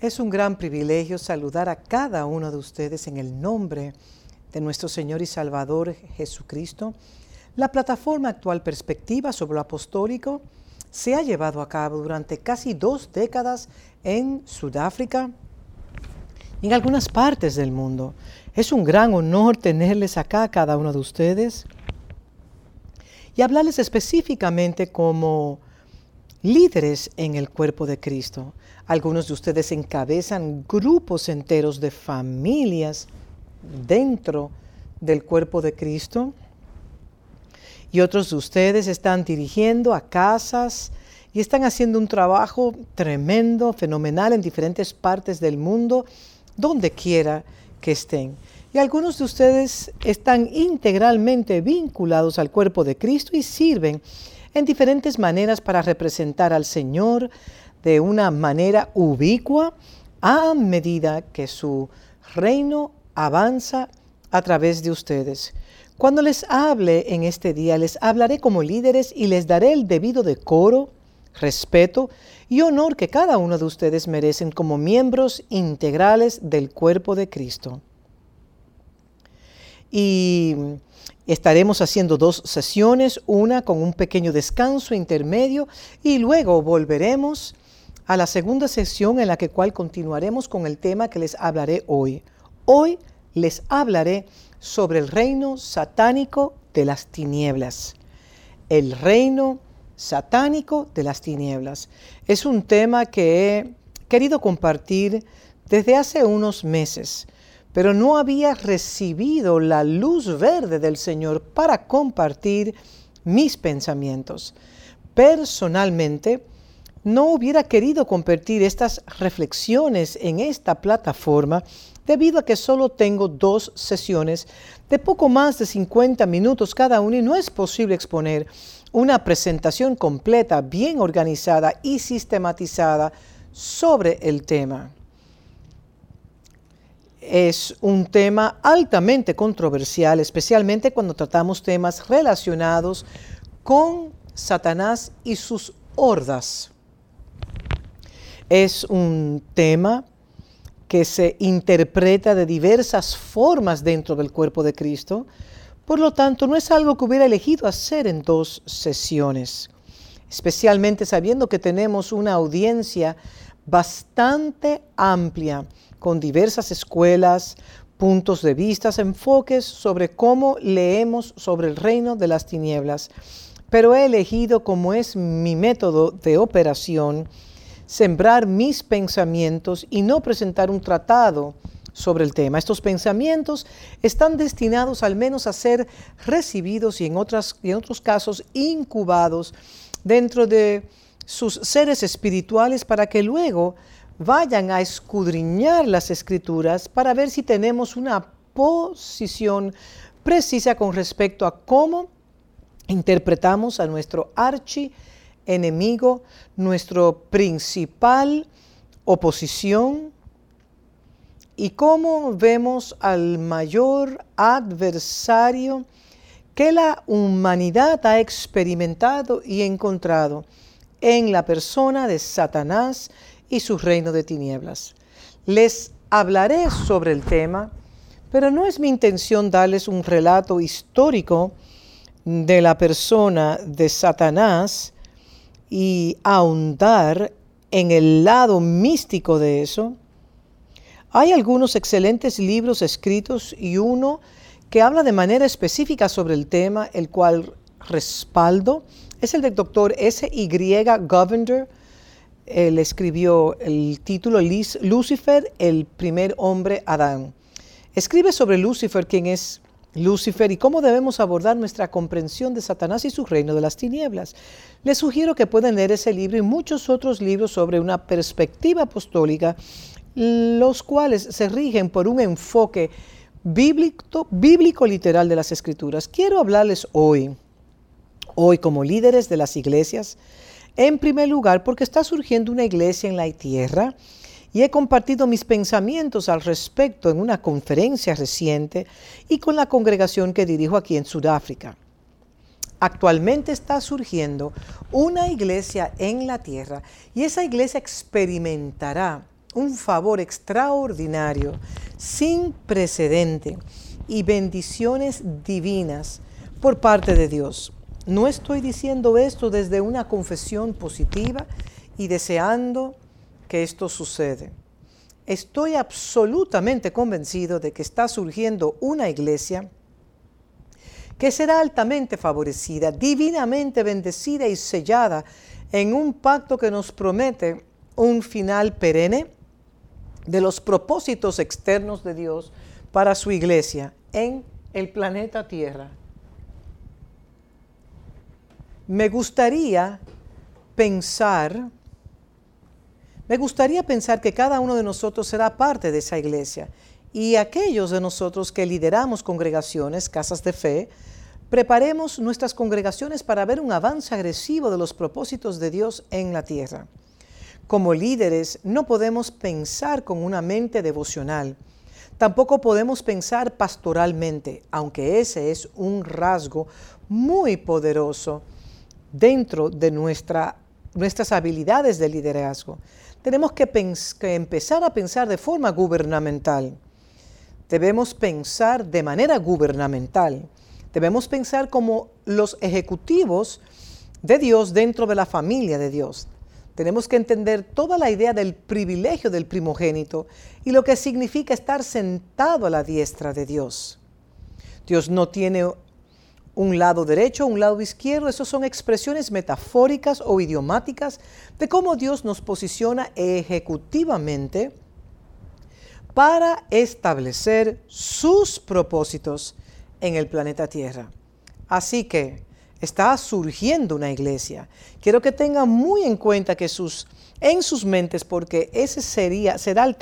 Es un gran privilegio saludar a cada uno de ustedes en el nombre de nuestro Señor y Salvador Jesucristo. La plataforma actual Perspectiva sobre lo Apostólico se ha llevado a cabo durante casi dos décadas en Sudáfrica y en algunas partes del mundo. Es un gran honor tenerles acá a cada uno de ustedes y hablarles específicamente como líderes en el cuerpo de Cristo. Algunos de ustedes encabezan grupos enteros de familias dentro del cuerpo de Cristo. Y otros de ustedes están dirigiendo a casas y están haciendo un trabajo tremendo, fenomenal en diferentes partes del mundo, donde quiera que estén. Y algunos de ustedes están integralmente vinculados al cuerpo de Cristo y sirven en diferentes maneras para representar al Señor de una manera ubicua a medida que su reino avanza a través de ustedes. Cuando les hable en este día, les hablaré como líderes y les daré el debido decoro, respeto y honor que cada uno de ustedes merecen como miembros integrales del cuerpo de Cristo. Y Estaremos haciendo dos sesiones, una con un pequeño descanso intermedio y luego volveremos a la segunda sesión en la que cual continuaremos con el tema que les hablaré hoy. Hoy les hablaré sobre el reino satánico de las tinieblas. El reino satánico de las tinieblas. Es un tema que he querido compartir desde hace unos meses pero no había recibido la luz verde del Señor para compartir mis pensamientos. Personalmente, no hubiera querido compartir estas reflexiones en esta plataforma debido a que solo tengo dos sesiones de poco más de 50 minutos cada una y no es posible exponer una presentación completa, bien organizada y sistematizada sobre el tema es un tema altamente controversial, especialmente cuando tratamos temas relacionados con Satanás y sus hordas. Es un tema que se interpreta de diversas formas dentro del cuerpo de Cristo, por lo tanto no es algo que hubiera elegido hacer en dos sesiones, especialmente sabiendo que tenemos una audiencia bastante amplia con diversas escuelas, puntos de vista, enfoques sobre cómo leemos sobre el reino de las tinieblas. Pero he elegido como es mi método de operación, sembrar mis pensamientos y no presentar un tratado sobre el tema. Estos pensamientos están destinados al menos a ser recibidos y en, y en otros casos incubados dentro de sus seres espirituales para que luego vayan a escudriñar las escrituras para ver si tenemos una posición precisa con respecto a cómo interpretamos a nuestro archi enemigo, nuestro principal oposición y cómo vemos al mayor adversario que la humanidad ha experimentado y encontrado en la persona de Satanás y su reino de tinieblas. Les hablaré sobre el tema, pero no es mi intención darles un relato histórico de la persona de Satanás y ahondar en el lado místico de eso. Hay algunos excelentes libros escritos y uno que habla de manera específica sobre el tema, el cual respaldo. Es el del doctor S. Y. Govender, él escribió el título Lucifer, el primer hombre Adán. Escribe sobre Lucifer, quién es Lucifer y cómo debemos abordar nuestra comprensión de Satanás y su reino de las tinieblas. Les sugiero que puedan leer ese libro y muchos otros libros sobre una perspectiva apostólica, los cuales se rigen por un enfoque bíblico, bíblico literal de las escrituras. Quiero hablarles hoy, hoy como líderes de las iglesias, en primer lugar, porque está surgiendo una iglesia en la tierra y he compartido mis pensamientos al respecto en una conferencia reciente y con la congregación que dirijo aquí en Sudáfrica. Actualmente está surgiendo una iglesia en la tierra y esa iglesia experimentará un favor extraordinario, sin precedente y bendiciones divinas por parte de Dios. No estoy diciendo esto desde una confesión positiva y deseando que esto sucede. Estoy absolutamente convencido de que está surgiendo una iglesia que será altamente favorecida, divinamente bendecida y sellada en un pacto que nos promete un final perenne de los propósitos externos de Dios para su iglesia en el planeta Tierra. Me gustaría pensar, me gustaría pensar que cada uno de nosotros será parte de esa iglesia y aquellos de nosotros que lideramos congregaciones, casas de fe, preparemos nuestras congregaciones para ver un avance agresivo de los propósitos de Dios en la tierra. Como líderes no podemos pensar con una mente devocional. Tampoco podemos pensar pastoralmente, aunque ese es un rasgo muy poderoso dentro de nuestra, nuestras habilidades de liderazgo. Tenemos que, que empezar a pensar de forma gubernamental. Debemos pensar de manera gubernamental. Debemos pensar como los ejecutivos de Dios dentro de la familia de Dios. Tenemos que entender toda la idea del privilegio del primogénito y lo que significa estar sentado a la diestra de Dios. Dios no tiene un lado derecho, un lado izquierdo, esas son expresiones metafóricas o idiomáticas de cómo Dios nos posiciona ejecutivamente para establecer sus propósitos en el planeta Tierra. Así que está surgiendo una iglesia. Quiero que tengan muy en cuenta que sus, en sus mentes, porque ese sería, será el,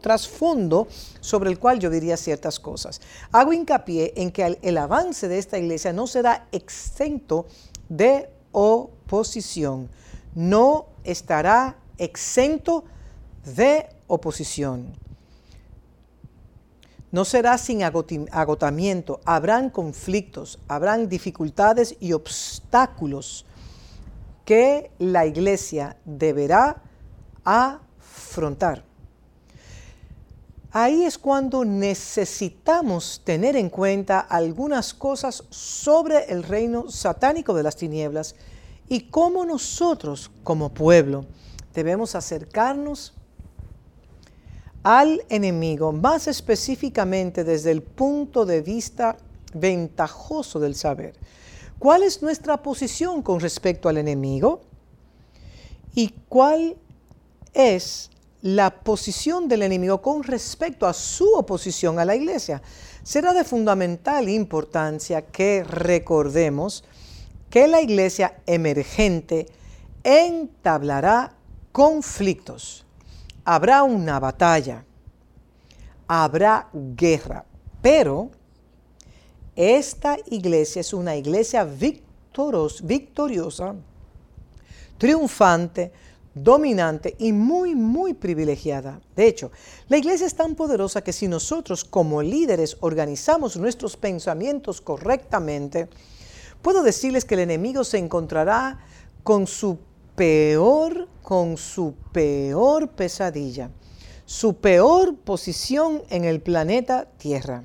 trasfondo sobre el cual yo diría ciertas cosas. Hago hincapié en que el, el avance de esta iglesia no será exento de oposición, no estará exento de oposición no será sin agotamiento, habrán conflictos, habrán dificultades y obstáculos que la iglesia deberá afrontar. Ahí es cuando necesitamos tener en cuenta algunas cosas sobre el reino satánico de las tinieblas y cómo nosotros como pueblo debemos acercarnos al enemigo, más específicamente desde el punto de vista ventajoso del saber. ¿Cuál es nuestra posición con respecto al enemigo? ¿Y cuál es la posición del enemigo con respecto a su oposición a la iglesia? Será de fundamental importancia que recordemos que la iglesia emergente entablará conflictos habrá una batalla, habrá guerra, pero esta iglesia es una iglesia victoriosa, triunfante, dominante y muy, muy privilegiada. De hecho, la iglesia es tan poderosa que si nosotros como líderes organizamos nuestros pensamientos correctamente, puedo decirles que el enemigo se encontrará con su peor, con su peor pesadilla, su peor posición en el planeta Tierra.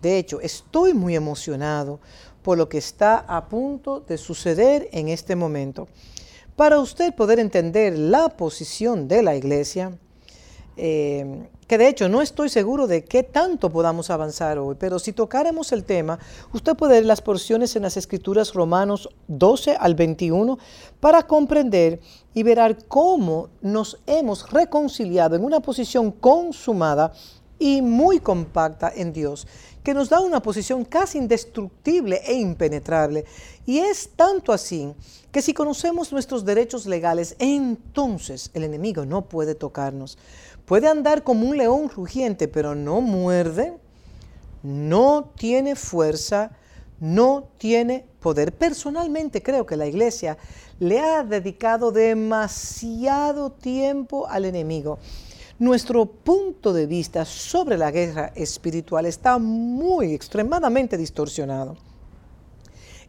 De hecho, estoy muy emocionado por lo que está a punto de suceder en este momento. Para usted poder entender la posición de la iglesia, eh, que de hecho no estoy seguro de qué tanto podamos avanzar hoy, pero si tocáramos el tema, usted puede ver las porciones en las escrituras Romanos 12 al 21 para comprender y ver cómo nos hemos reconciliado en una posición consumada y muy compacta en Dios, que nos da una posición casi indestructible e impenetrable. Y es tanto así que si conocemos nuestros derechos legales, entonces el enemigo no puede tocarnos. Puede andar como un león rugiente, pero no muerde, no tiene fuerza, no tiene poder. Personalmente creo que la iglesia le ha dedicado demasiado tiempo al enemigo. Nuestro punto de vista sobre la guerra espiritual está muy extremadamente distorsionado.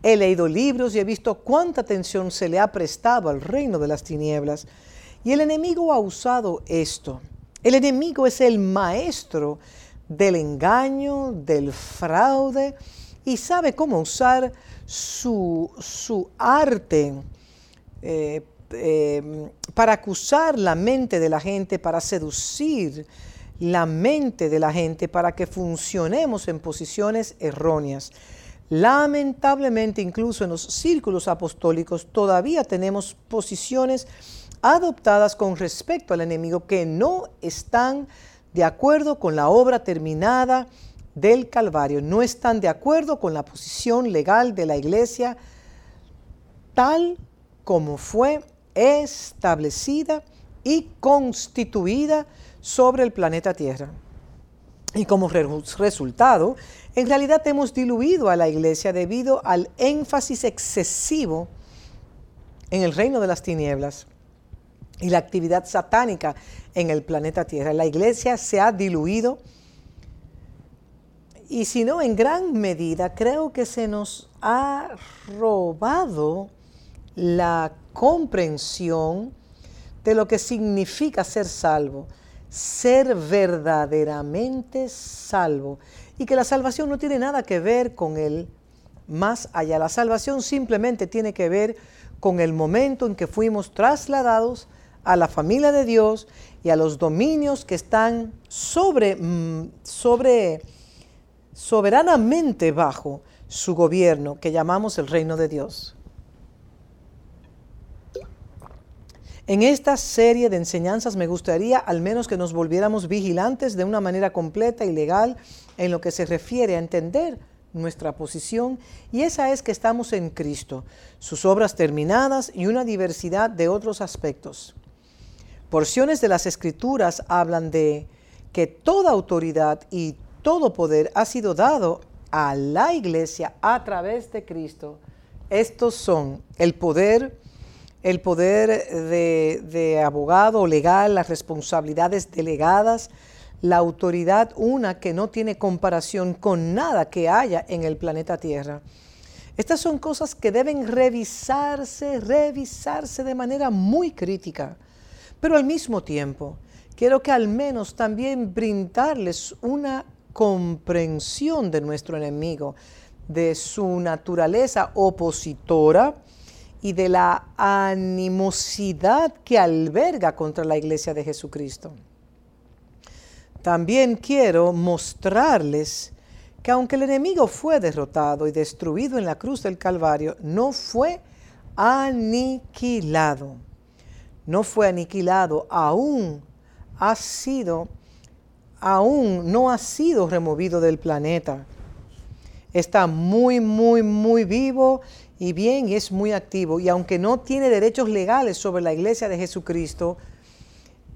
He leído libros y he visto cuánta atención se le ha prestado al reino de las tinieblas Y el enemigo ha usado esto. El enemigo es el maestro del engaño, del fraude, y sabe cómo usar su, arte eh, eh, para acusar la mente de la gente, para seducir la mente de la gente, para que funcionemos en posiciones erróneas. Lamentablemente, incluso en los círculos apostólicos, todavía tenemos posiciones adoptadas con respecto al enemigo que no están de acuerdo con la obra terminada del Calvario, no están de acuerdo con la posición legal de la iglesia tal como fue establecida y constituida sobre el planeta Tierra. Y como resultado, en realidad hemos diluido a la iglesia debido al énfasis excesivo en el reino de las tinieblas y la actividad satánica en el planeta Tierra. La iglesia se ha diluido y si no, en gran medida creo que se nos ha robado la comprensión de lo que significa ser salvo, ser verdaderamente salvo. Y que la salvación no tiene nada que ver con el más allá. La salvación simplemente tiene que ver con el momento en que fuimos trasladados a la familia de Dios y a los dominios que están sobre, mm, sobre soberanamente bajo su gobierno que llamamos el reino de Dios. En esta serie de enseñanzas me gustaría al menos que nos volviéramos vigilantes de una manera completa y legal en lo que se refiere a entender nuestra posición y esa es que estamos en Cristo, sus obras terminadas y una diversidad de otros aspectos. Porciones de las escrituras hablan de que toda autoridad y todo poder ha sido dado a la iglesia a través de Cristo. Estos son el poder, el poder de, de abogado legal, las responsabilidades delegadas, la autoridad, una que no tiene comparación con nada que haya en el planeta Tierra. Estas son cosas que deben revisarse, revisarse de manera muy crítica, pero al mismo tiempo quiero que al menos también brindarles una comprensión de nuestro enemigo, de su naturaleza opositora y de la animosidad que alberga contra la iglesia de Jesucristo. También quiero mostrarles que aunque el enemigo fue derrotado y destruido en la cruz del Calvario, no fue aniquilado. No fue aniquilado, aún ha sido aún no ha sido removido del planeta. Está muy, muy, muy vivo y bien y es muy activo. Y aunque no tiene derechos legales sobre la iglesia de Jesucristo,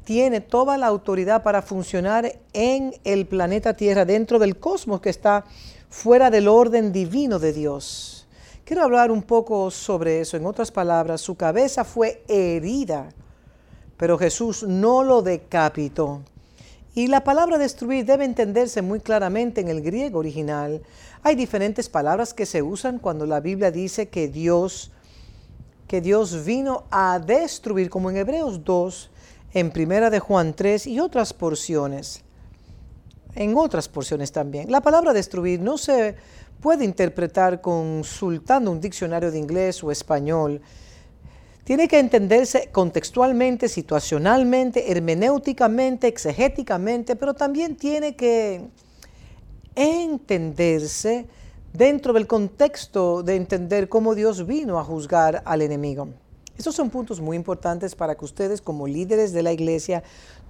tiene toda la autoridad para funcionar en el planeta Tierra, dentro del cosmos que está fuera del orden divino de Dios. Quiero hablar un poco sobre eso. En otras palabras, su cabeza fue herida, pero Jesús no lo decapitó. Y la palabra destruir debe entenderse muy claramente en el griego original. Hay diferentes palabras que se usan cuando la Biblia dice que Dios que Dios vino a destruir, como en Hebreos 2, en Primera de Juan 3 y otras porciones. En otras porciones también. La palabra destruir no se puede interpretar consultando un diccionario de inglés o español tiene que entenderse contextualmente, situacionalmente, hermenéuticamente, exegéticamente, pero también tiene que entenderse dentro del contexto de entender cómo Dios vino a juzgar al enemigo. Estos son puntos muy importantes para que ustedes como líderes de la iglesia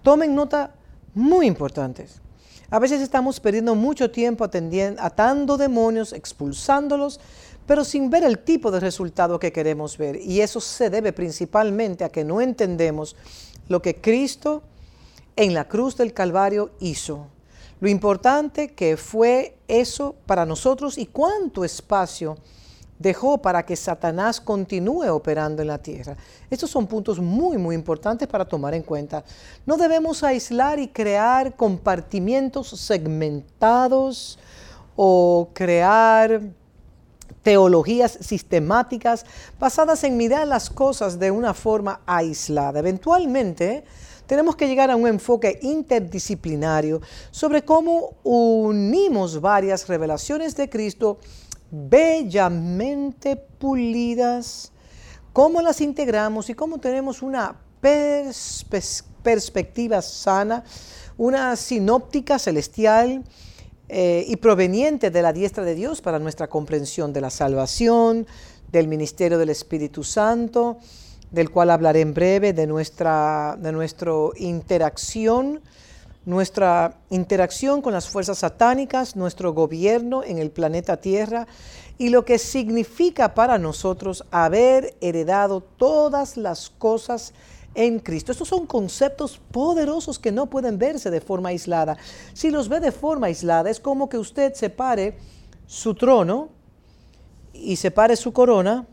tomen nota muy importantes. A veces estamos perdiendo mucho tiempo atendiendo, atando demonios, expulsándolos, pero sin ver el tipo de resultado que queremos ver. Y eso se debe principalmente a que no entendemos lo que Cristo en la cruz del Calvario hizo. Lo importante que fue eso para nosotros y cuánto espacio dejó para que Satanás continúe operando en la tierra. Estos son puntos muy, muy importantes para tomar en cuenta. No debemos aislar y crear compartimientos segmentados o crear teologías sistemáticas basadas en mirar las cosas de una forma aislada. Eventualmente, tenemos que llegar a un enfoque interdisciplinario sobre cómo unimos varias revelaciones de Cristo bellamente pulidas, cómo las integramos y cómo tenemos una perspectiva sana, una sinóptica celestial eh, y proveniente de la diestra de Dios para nuestra comprensión de la salvación, del ministerio del Espíritu Santo, del cual hablaré en breve, de nuestra de nuestro interacción, nuestra interacción con las fuerzas satánicas, nuestro gobierno en el planeta Tierra y lo que significa para nosotros haber heredado todas las cosas en Cristo. Estos son conceptos poderosos que no pueden verse de forma aislada. Si los ve de forma aislada, es como que usted separe su trono y separe su corona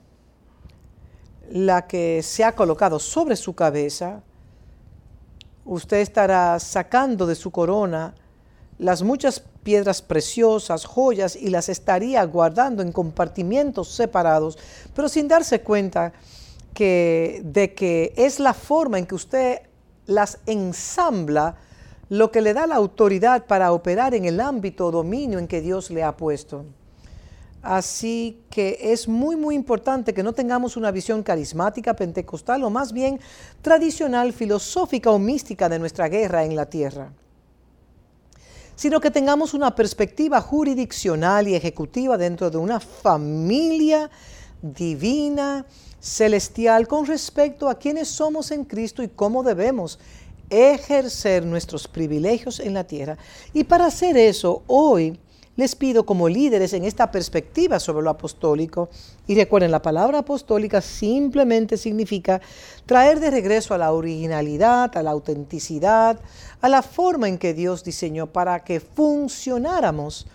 la que se ha colocado sobre su cabeza, usted estará sacando de su corona las muchas piedras preciosas, joyas, y las estaría guardando en compartimientos separados, pero sin darse cuenta que, de que es la forma en que usted las ensambla lo que le da la autoridad para operar en el ámbito o dominio en que Dios le ha puesto. Así que es muy, muy importante que no tengamos una visión carismática, pentecostal o más bien tradicional, filosófica o mística de nuestra guerra en la tierra, sino que tengamos una perspectiva jurisdiccional y ejecutiva dentro de una familia divina, celestial, con respecto a quienes somos en Cristo y cómo debemos ejercer nuestros privilegios en la tierra. Y para hacer eso, hoy, les pido como líderes en esta perspectiva sobre lo apostólico, y recuerden, la palabra apostólica simplemente significa traer de regreso a la originalidad, a la autenticidad, a la forma en que Dios diseñó para que funcionáramos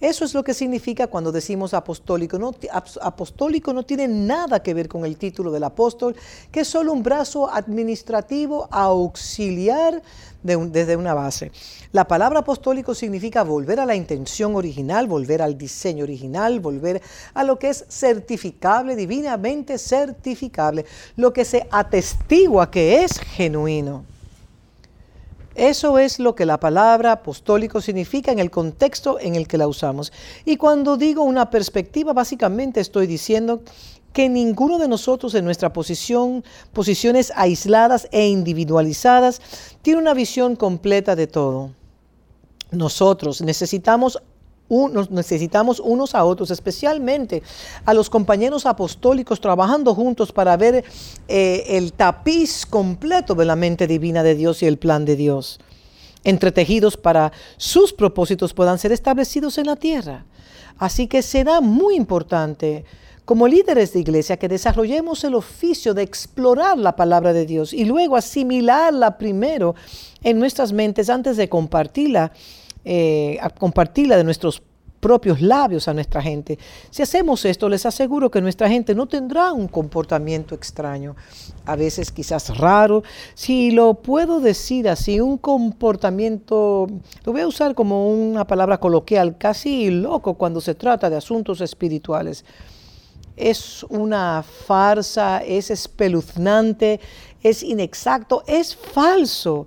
eso es lo que significa cuando decimos apostólico. No, apostólico no tiene nada que ver con el título del apóstol, que es solo un brazo administrativo auxiliar desde una base. La palabra apostólico significa volver a la intención original, volver al diseño original, volver a lo que es certificable, divinamente certificable, lo que se atestigua que es genuino. Eso es lo que la palabra apostólico significa en el contexto en el que la usamos. Y cuando digo una perspectiva, básicamente estoy diciendo que ninguno de nosotros en nuestra posición, posiciones aisladas e individualizadas, tiene una visión completa de todo. Nosotros necesitamos nos necesitamos unos a otros, especialmente a los compañeros apostólicos trabajando juntos para ver eh, el tapiz completo de la mente divina de Dios y el plan de Dios, entretejidos para sus propósitos puedan ser establecidos en la tierra. Así que será muy importante como líderes de iglesia que desarrollemos el oficio de explorar la palabra de Dios y luego asimilarla primero en nuestras mentes antes de compartirla eh, a compartirla de nuestros propios labios a nuestra gente. Si hacemos esto, les aseguro que nuestra gente no tendrá un comportamiento extraño, a veces quizás raro. Si lo puedo decir así, un comportamiento, lo voy a usar como una palabra coloquial, casi loco cuando se trata de asuntos espirituales. Es una farsa, es espeluznante, es inexacto, es falso.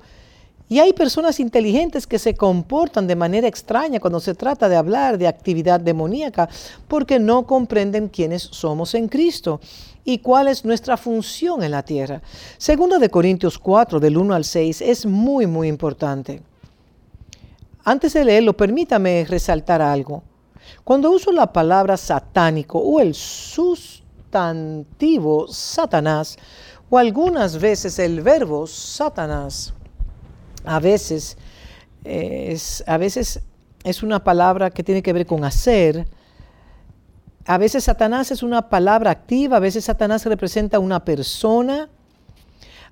Y hay personas inteligentes que se comportan de manera extraña cuando se trata de hablar de actividad demoníaca porque no comprenden quiénes somos en Cristo y cuál es nuestra función en la tierra. Segundo de Corintios 4, del 1 al 6, es muy, muy importante. Antes de leerlo, permítame resaltar algo. Cuando uso la palabra satánico o el sustantivo Satanás, o algunas veces el verbo Satanás, a veces es, a veces es una palabra que tiene que ver con hacer. A veces Satanás es una palabra activa, a veces Satanás representa una persona.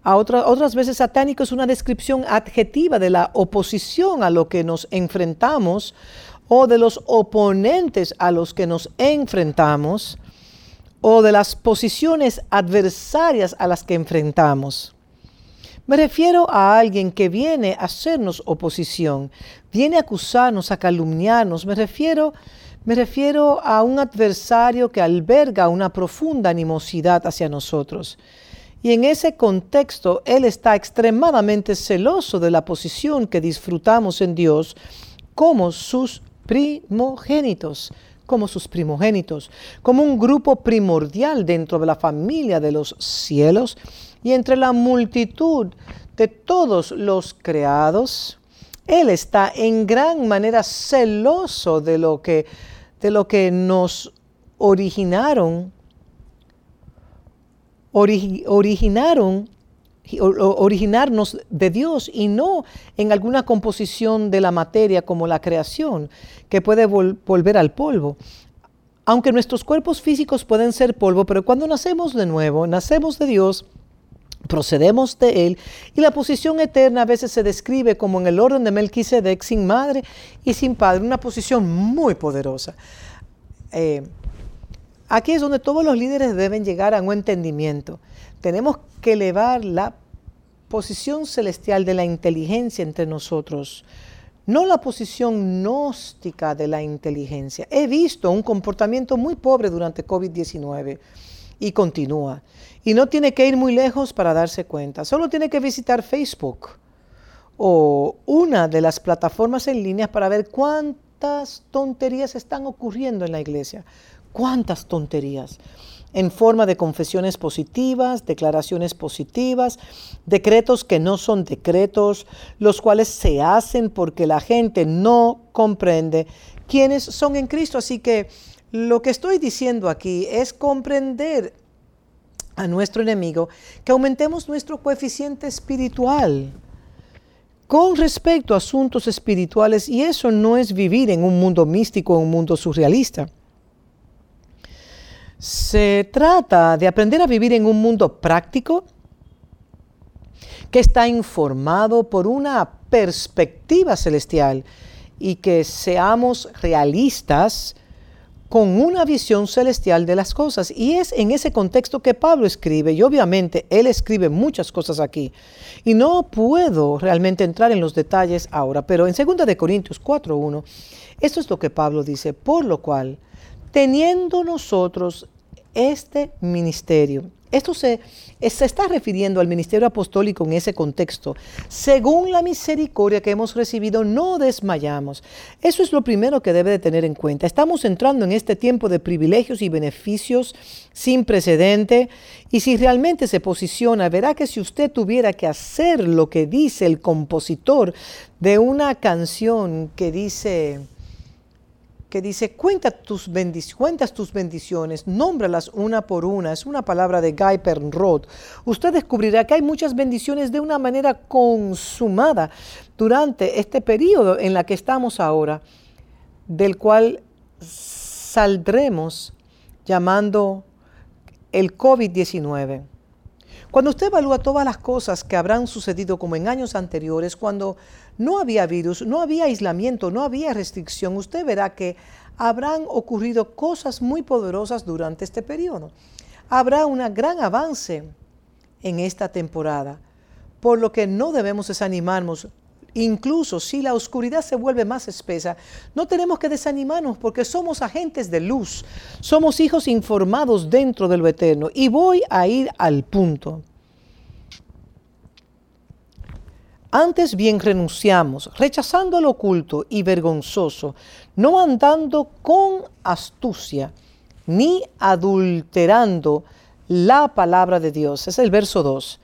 A otras veces satánico es una descripción adjetiva de la oposición a lo que nos enfrentamos o de los oponentes a los que nos enfrentamos o de las posiciones adversarias a las que enfrentamos. Me refiero a alguien que viene a hacernos oposición, viene a acusarnos, a calumniarnos. Me refiero, Me refiero a un adversario que alberga una profunda animosidad hacia nosotros. Y en ese contexto, Él está extremadamente celoso de la posición que disfrutamos en Dios como sus primogénitos, como sus primogénitos, como un grupo primordial dentro de la familia de los cielos y entre la multitud de todos los creados. Él está en gran manera celoso de lo que, de lo que nos originaron, originaron originarnos de Dios y no en alguna composición de la materia como la creación, que puede volver al polvo. Aunque nuestros cuerpos físicos pueden ser polvo, pero cuando nacemos de nuevo, nacemos de Dios, procedemos de Él, y la posición eterna a veces se describe como en el orden de Melquisedec, sin madre y sin padre, una posición muy poderosa. Eh, aquí es donde todos los líderes deben llegar a un entendimiento tenemos que elevar la posición celestial de la inteligencia entre nosotros, no la posición gnóstica de la inteligencia. He visto un comportamiento muy pobre durante COVID-19 y continúa. Y no tiene que ir muy lejos para darse cuenta. Solo tiene que visitar Facebook o una de las plataformas en línea para ver cuántas tonterías están ocurriendo en la iglesia. ¿Cuántas tonterías? en forma de confesiones positivas, declaraciones positivas, decretos que no son decretos, los cuales se hacen porque la gente no comprende quiénes son en Cristo. Así que lo que estoy diciendo aquí es comprender a nuestro enemigo, que aumentemos nuestro coeficiente espiritual con respecto a asuntos espirituales y eso no es vivir en un mundo místico, en un mundo surrealista. Se trata de aprender a vivir en un mundo práctico que está informado por una perspectiva celestial y que seamos realistas con una visión celestial de las cosas. Y es en ese contexto que Pablo escribe, y obviamente él escribe muchas cosas aquí. Y no puedo realmente entrar en los detalles ahora, pero en 2 de Corintios 4:1, esto es lo que Pablo dice, por lo cual teniendo nosotros este ministerio. Esto se, se, está refiriendo al ministerio apostólico en ese contexto. Según la misericordia que hemos recibido, no desmayamos. Eso es lo primero que debe de tener en cuenta. Estamos entrando en este tiempo de privilegios y beneficios sin precedente. Y si realmente se posiciona, verá que si usted tuviera que hacer lo que dice el compositor de una canción que dice que dice, Cuenta tus cuentas tus bendiciones, nómbralas una por una. Es una palabra de Guy Pernrod. Usted descubrirá que hay muchas bendiciones de una manera consumada durante este periodo en la que estamos ahora, del cual saldremos llamando el COVID-19. Cuando usted evalúa todas las cosas que habrán sucedido como en años anteriores, cuando no había virus, no había aislamiento, no había restricción, usted verá que habrán ocurrido cosas muy poderosas durante este periodo. Habrá un gran avance en esta temporada, por lo que no debemos desanimarnos Incluso si la oscuridad se vuelve más espesa, no tenemos que desanimarnos porque somos agentes de luz, somos hijos informados dentro de lo eterno. Y voy a ir al punto. Antes bien renunciamos, rechazando lo oculto y vergonzoso, no andando con astucia, ni adulterando la palabra de Dios. Es el verso 2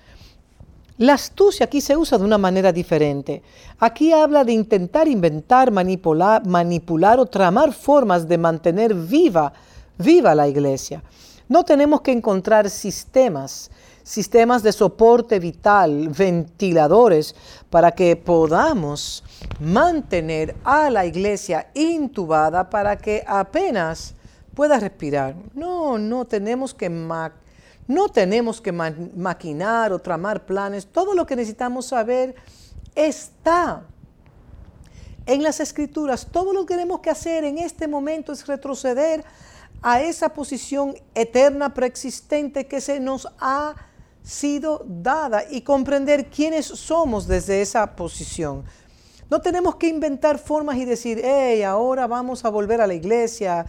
la astucia aquí se usa de una manera diferente. Aquí habla de intentar inventar, manipular, manipular o tramar formas de mantener viva, viva la iglesia. No tenemos que encontrar sistemas, sistemas de soporte vital, ventiladores, para que podamos mantener a la iglesia intubada para que apenas pueda respirar. No, no tenemos que no tenemos que maquinar o tramar planes. Todo lo que necesitamos saber está en las escrituras. Todo lo que tenemos que hacer en este momento es retroceder a esa posición eterna preexistente que se nos ha sido dada y comprender quiénes somos desde esa posición. No tenemos que inventar formas y decir, hey, ahora vamos a volver a la iglesia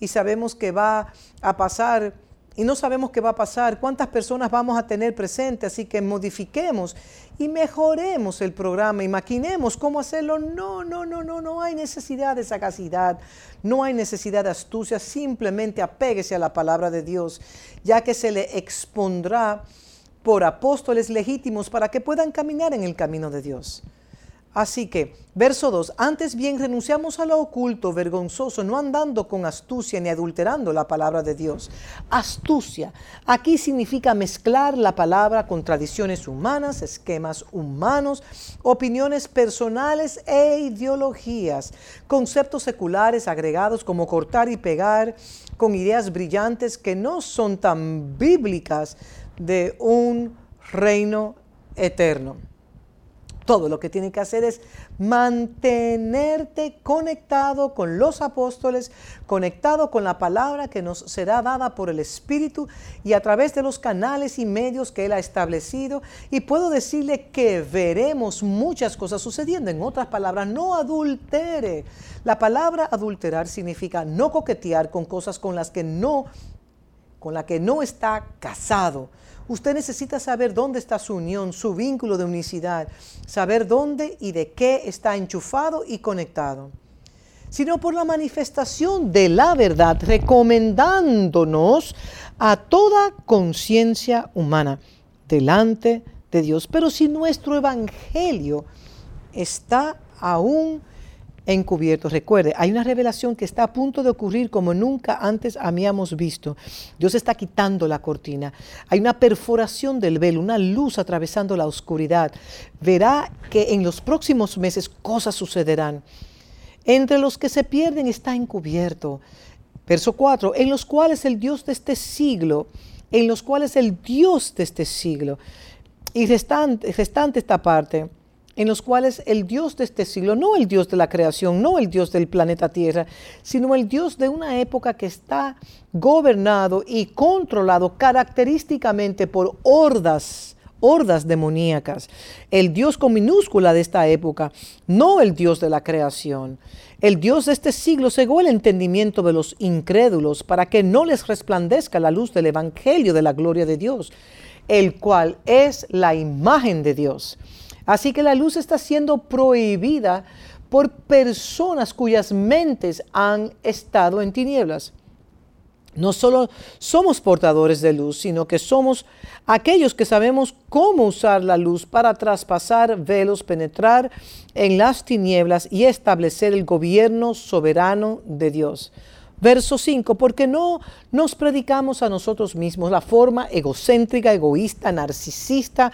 y sabemos que va a pasar y no sabemos qué va a pasar, cuántas personas vamos a tener presentes, así que modifiquemos y mejoremos el programa y maquinemos cómo hacerlo. No, no, no, no, no hay necesidad de sagacidad, no hay necesidad de astucia, simplemente apéguese a la palabra de Dios, ya que se le expondrá por apóstoles legítimos para que puedan caminar en el camino de Dios. Así que, verso 2, antes bien renunciamos a lo oculto, vergonzoso, no andando con astucia ni adulterando la palabra de Dios. Astucia, aquí significa mezclar la palabra con tradiciones humanas, esquemas humanos, opiniones personales e ideologías, conceptos seculares agregados como cortar y pegar con ideas brillantes que no son tan bíblicas de un reino eterno. Todo lo que tiene que hacer es mantenerte conectado con los apóstoles, conectado con la palabra que nos será dada por el Espíritu y a través de los canales y medios que Él ha establecido. Y puedo decirle que veremos muchas cosas sucediendo. En otras palabras, no adultere. La palabra adulterar significa no coquetear con cosas con las que no, con la que no está casado Usted necesita saber dónde está su unión, su vínculo de unicidad, saber dónde y de qué está enchufado y conectado, sino por la manifestación de la verdad, recomendándonos a toda conciencia humana delante de Dios. Pero si nuestro evangelio está aún encubierto. Recuerde, hay una revelación que está a punto de ocurrir como nunca antes habíamos visto. Dios está quitando la cortina. Hay una perforación del velo, una luz atravesando la oscuridad. Verá que en los próximos meses cosas sucederán. Entre los que se pierden está encubierto. Verso 4, en los cuales el Dios de este siglo, en los cuales el Dios de este siglo, y restante, restante esta parte, en los cuales el Dios de este siglo, no el Dios de la creación, no el Dios del planeta Tierra, sino el Dios de una época que está gobernado y controlado característicamente por hordas, hordas demoníacas. El Dios con minúscula de esta época, no el Dios de la creación. El Dios de este siglo cegó el entendimiento de los incrédulos para que no les resplandezca la luz del Evangelio de la gloria de Dios, el cual es la imagen de Dios. Así que la luz está siendo prohibida por personas cuyas mentes han estado en tinieblas. No solo somos portadores de luz, sino que somos aquellos que sabemos cómo usar la luz para traspasar velos, penetrar en las tinieblas y establecer el gobierno soberano de Dios. Verso 5, porque no nos predicamos a nosotros mismos la forma egocéntrica, egoísta, narcisista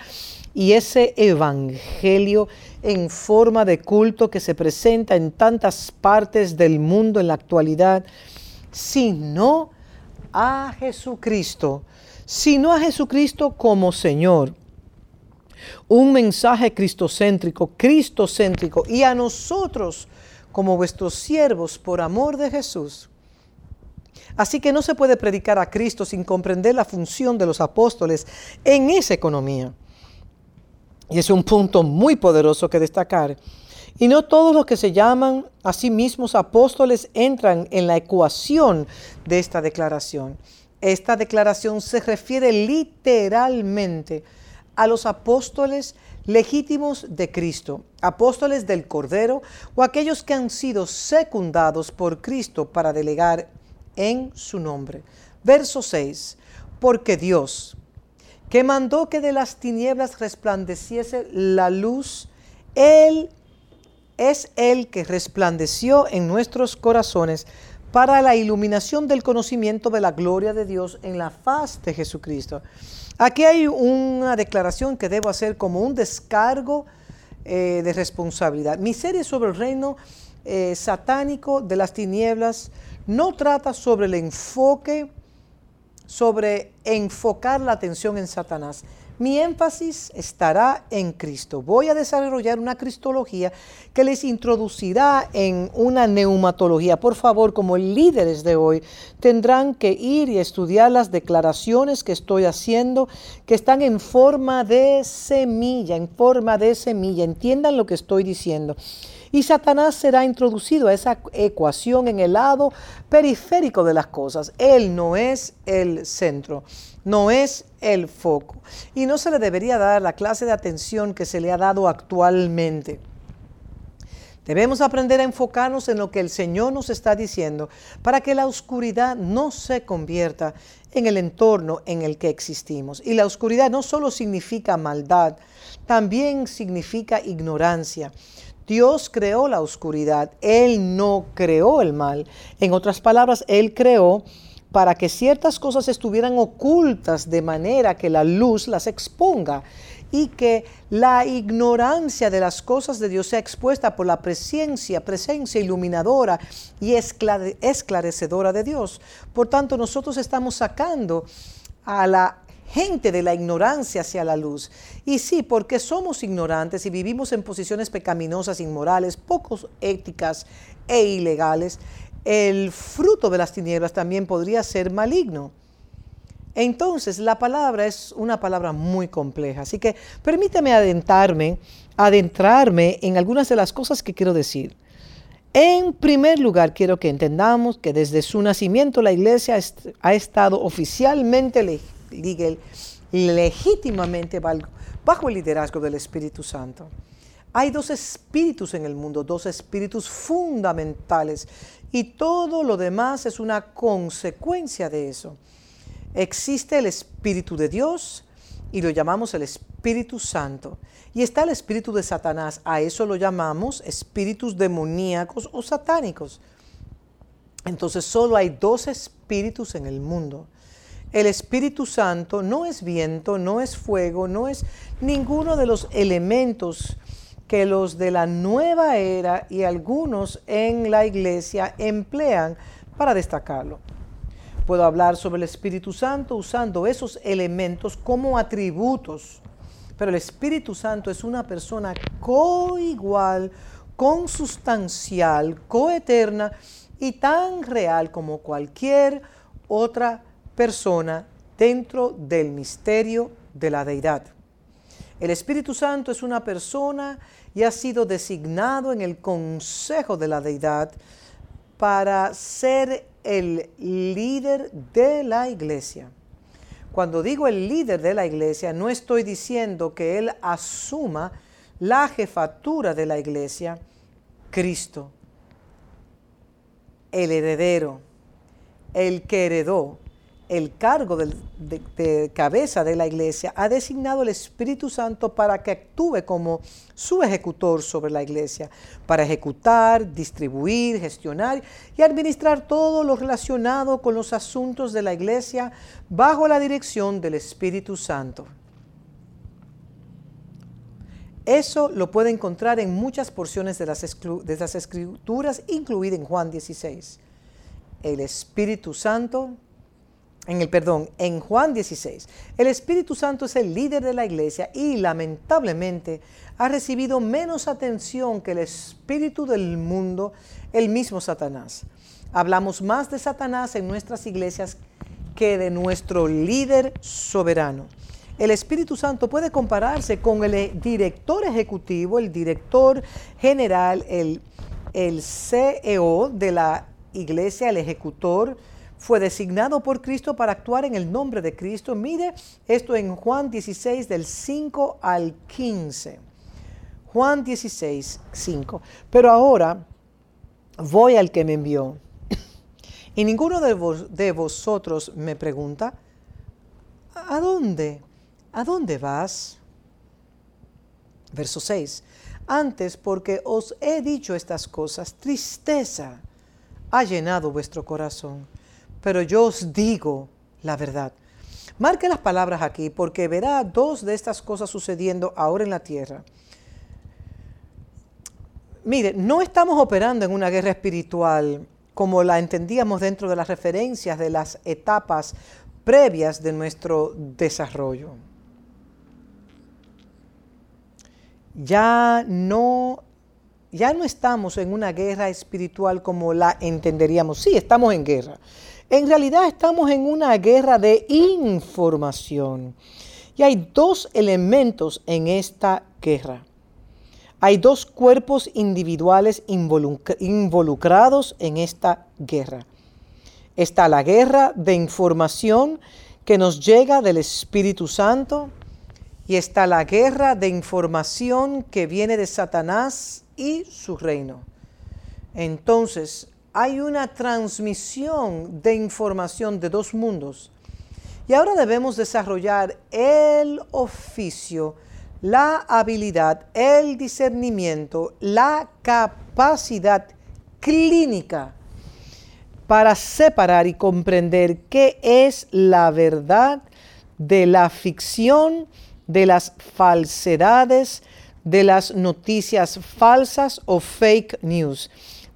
y ese evangelio en forma de culto que se presenta en tantas partes del mundo en la actualidad, sino a Jesucristo, sino a Jesucristo como Señor. Un mensaje cristocéntrico, cristocéntrico, y a nosotros como vuestros siervos por amor de Jesús. Así que no se puede predicar a Cristo sin comprender la función de los apóstoles en esa economía. Y es un punto muy poderoso que destacar. Y no todos los que se llaman a sí mismos apóstoles entran en la ecuación de esta declaración. Esta declaración se refiere literalmente a los apóstoles legítimos de Cristo, apóstoles del Cordero o aquellos que han sido secundados por Cristo para delegar en su nombre. Verso 6. Porque Dios, que mandó que de las tinieblas resplandeciese la luz, Él es el que resplandeció en nuestros corazones para la iluminación del conocimiento de la gloria de Dios en la faz de Jesucristo. Aquí hay una declaración que debo hacer como un descargo eh, de responsabilidad. Mi serie sobre el reino eh, satánico de las tinieblas no trata sobre el enfoque sobre enfocar la atención en Satanás. Mi énfasis estará en Cristo. Voy a desarrollar una cristología que les introducirá en una neumatología. Por favor, como líderes de hoy, tendrán que ir y estudiar las declaraciones que estoy haciendo, que están en forma de semilla, en forma de semilla. Entiendan lo que estoy diciendo y Satanás será introducido a esa ecuación en el lado periférico de las cosas. Él no es el centro, no es el foco y no se le debería dar la clase de atención que se le ha dado actualmente. Debemos aprender a enfocarnos en lo que el Señor nos está diciendo para que la oscuridad no se convierta en el entorno en el que existimos. Y la oscuridad no solo significa maldad, también significa ignorancia. Dios creó la oscuridad, Él no creó el mal. En otras palabras, Él creó para que ciertas cosas estuvieran ocultas de manera que la luz las exponga y que la ignorancia de las cosas de Dios sea expuesta por la presencia, presencia iluminadora y esclarecedora de Dios. Por tanto, nosotros estamos sacando a la gente de la ignorancia hacia la luz. Y sí, porque somos ignorantes y vivimos en posiciones pecaminosas, inmorales, pocos éticas e ilegales, el fruto de las tinieblas también podría ser maligno. Entonces, la palabra es una palabra muy compleja, así que permítame adentrarme, adentrarme en algunas de las cosas que quiero decir. En primer lugar, quiero que entendamos que desde su nacimiento la iglesia ha estado oficialmente legítimamente bajo el liderazgo del Espíritu Santo. Hay dos espíritus en el mundo, dos espíritus fundamentales, y todo lo demás es una consecuencia de eso. Existe el Espíritu de Dios y lo llamamos el Espíritu Santo. Y está el Espíritu de Satanás, a eso lo llamamos espíritus demoníacos o satánicos. Entonces solo hay dos espíritus en el mundo. El Espíritu Santo no es viento, no es fuego, no es ninguno de los elementos que los de la nueva era y algunos en la iglesia emplean para destacarlo. Puedo hablar sobre el Espíritu Santo usando esos elementos como atributos, pero el Espíritu Santo es una persona coigual, consustancial, coeterna y tan real como cualquier otra persona dentro del misterio de la deidad. El Espíritu Santo es una persona y ha sido designado en el consejo de la deidad para ser el líder de la iglesia. Cuando digo el líder de la iglesia, no estoy diciendo que Él asuma la jefatura de la iglesia, Cristo, el heredero, el que heredó, el cargo de, cabeza de la iglesia, ha designado el Espíritu Santo para que actúe como su ejecutor sobre la iglesia, para ejecutar, distribuir, gestionar y administrar todo lo relacionado con los asuntos de la iglesia bajo la dirección del Espíritu Santo. Eso lo puede encontrar en muchas porciones de las, de las escrituras, incluida en Juan 16. El Espíritu Santo en el perdón, en Juan 16, el Espíritu Santo es el líder de la iglesia y lamentablemente ha recibido menos atención que el Espíritu del mundo, el mismo Satanás. Hablamos más de Satanás en nuestras iglesias que de nuestro líder soberano. El Espíritu Santo puede compararse con el director ejecutivo, el director general, el, el CEO de la iglesia, el ejecutor, fue designado por Cristo para actuar en el nombre de Cristo. Mire esto en Juan 16 del 5 al 15. Juan 16, 5. Pero ahora voy al que me envió. Y ninguno de, vosotros me pregunta, ¿a dónde? ¿A dónde vas? Verso 6. Antes, porque os he dicho estas cosas, tristeza ha llenado vuestro corazón pero yo os digo la verdad. Marque las palabras aquí porque verá dos de estas cosas sucediendo ahora en la tierra. Mire, no estamos operando en una guerra espiritual como la entendíamos dentro de las referencias de las etapas previas de nuestro desarrollo. ya no ya no estamos en una guerra espiritual como la entenderíamos. Sí, estamos en guerra. En realidad estamos en una guerra de información. Y hay dos elementos en esta guerra. Hay dos cuerpos individuales involucrados en esta guerra. Está la guerra de información que nos llega del Espíritu Santo y está la guerra de información que viene de Satanás y su reino. Entonces, hay una transmisión de información de dos mundos. Y ahora debemos desarrollar el oficio, la habilidad, el discernimiento, la capacidad clínica para separar y comprender qué es la verdad de la ficción, de las falsedades, de las noticias falsas o fake news.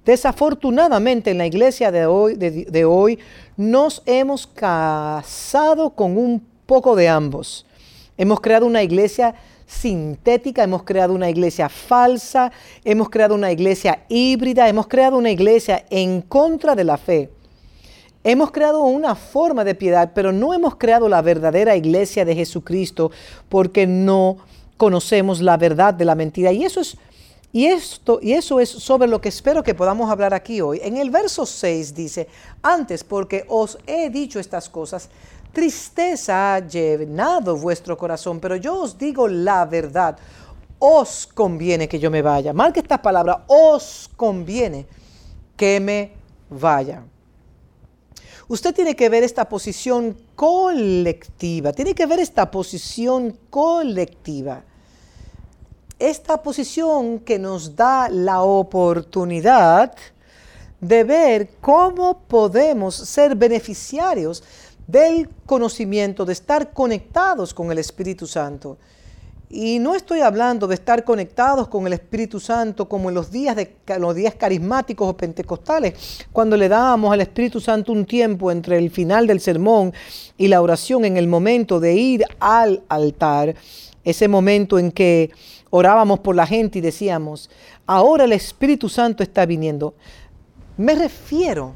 Desafortunadamente en la iglesia de hoy, de, hoy nos hemos casado con un poco de ambos. Hemos creado una iglesia sintética, hemos creado una iglesia falsa, hemos creado una iglesia híbrida, hemos creado una iglesia en contra de la fe. Hemos creado una forma de piedad, pero no hemos creado la verdadera iglesia de Jesucristo porque no conocemos la verdad de la mentira. Y eso es, y esto, y eso es sobre lo que espero que podamos hablar aquí hoy. En el verso 6 dice, antes porque os he dicho estas cosas, tristeza ha llenado vuestro corazón, pero yo os digo la verdad. Os conviene que yo me vaya. Marque esta palabra, os conviene que me vaya. Usted tiene que ver esta posición colectiva, tiene que ver esta posición colectiva esta posición que nos da la oportunidad de ver cómo podemos ser beneficiarios del conocimiento, de estar conectados con el Espíritu Santo. Y no estoy hablando de estar conectados con el Espíritu Santo como en los días, de, los días carismáticos o pentecostales, cuando le dábamos al Espíritu Santo un tiempo entre el final del sermón y la oración en el momento de ir al altar, ese momento en que orábamos por la gente y decíamos, ahora el Espíritu Santo está viniendo. Me refiero,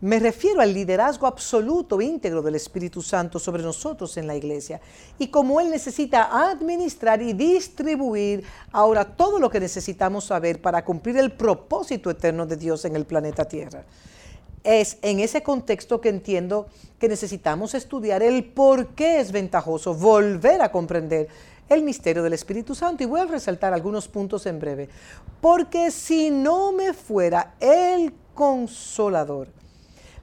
me refiero al liderazgo absoluto, íntegro del Espíritu Santo sobre nosotros en la iglesia. Y como Él necesita administrar y distribuir ahora todo lo que necesitamos saber para cumplir el propósito eterno de Dios en el planeta Tierra. Es en ese contexto que entiendo que necesitamos estudiar el por qué es ventajoso volver a comprender el misterio del Espíritu Santo. Y voy a resaltar algunos puntos en breve. Porque si no me fuera el consolador,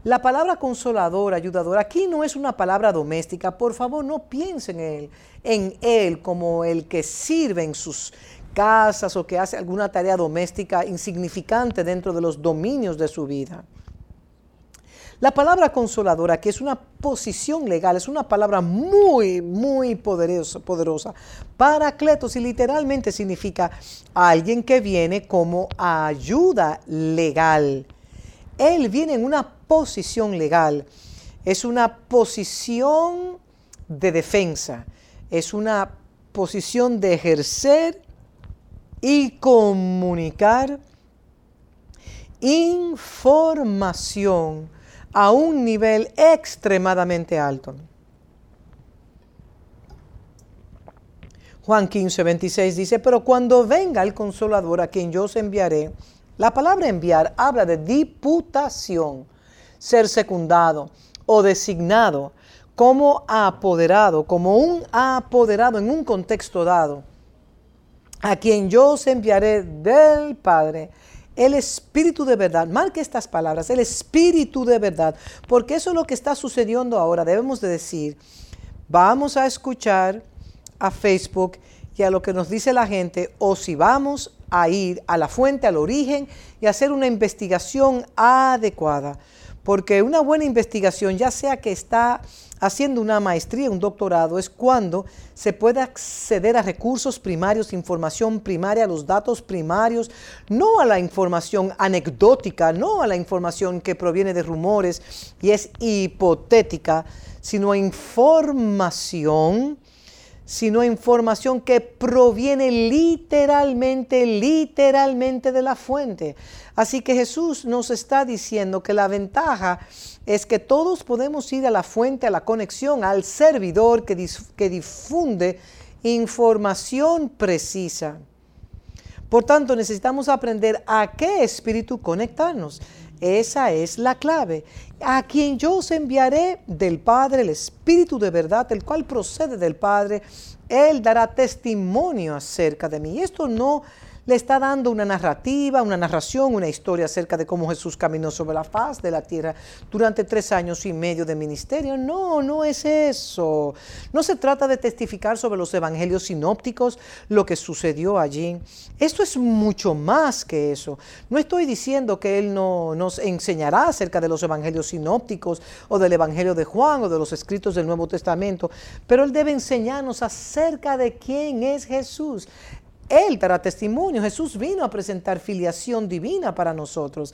la palabra consolador, ayudador, aquí no es una palabra doméstica. Por favor, no piensen en él, en él como el que sirve en sus casas o que hace alguna tarea doméstica insignificante dentro de los dominios de su vida. La palabra consoladora, que es una posición legal, es una palabra muy, muy poderosa. poderosa. Paracletos y literalmente significa alguien que viene como ayuda legal. Él viene en una posición legal. Es una posición de defensa. Es una posición de ejercer y comunicar información a un nivel extremadamente alto. Juan 15, 26 dice, pero cuando venga el consolador a quien yo os enviaré, la palabra enviar habla de diputación, ser secundado o designado como apoderado, como un apoderado en un contexto dado, a quien yo os enviaré del Padre el espíritu de verdad, marque estas palabras, el espíritu de verdad, porque eso es lo que está sucediendo ahora. Debemos de decir, vamos a escuchar a Facebook y a lo que nos dice la gente, o si vamos a ir a la fuente, al origen y hacer una investigación adecuada. Porque una buena investigación, ya sea que está haciendo una maestría, un doctorado, es cuando se puede acceder a recursos primarios, información primaria, los datos primarios, no a la información anecdótica, no a la información que proviene de rumores y es hipotética, sino a información sino información que proviene literalmente, literalmente de la fuente. Así que Jesús nos está diciendo que la ventaja es que todos podemos ir a la fuente, a la conexión, al servidor que, que difunde información precisa. Por tanto, necesitamos aprender a qué espíritu conectarnos. Esa es la clave. A quien yo os enviaré del Padre, el Espíritu de verdad, el cual procede del Padre, Él dará testimonio acerca de mí. Esto no le está dando una narrativa, una narración, una historia acerca de cómo Jesús caminó sobre la faz de la tierra durante tres años y medio de ministerio. No, no es eso. No se trata de testificar sobre los evangelios sinópticos, lo que sucedió allí. Esto es mucho más que eso. No estoy diciendo que Él no nos enseñará acerca de los evangelios sinópticos o del evangelio de Juan o de los escritos del Nuevo Testamento, pero Él debe enseñarnos acerca de quién es Jesús. Él dará testimonio. Jesús vino a presentar filiación divina para nosotros.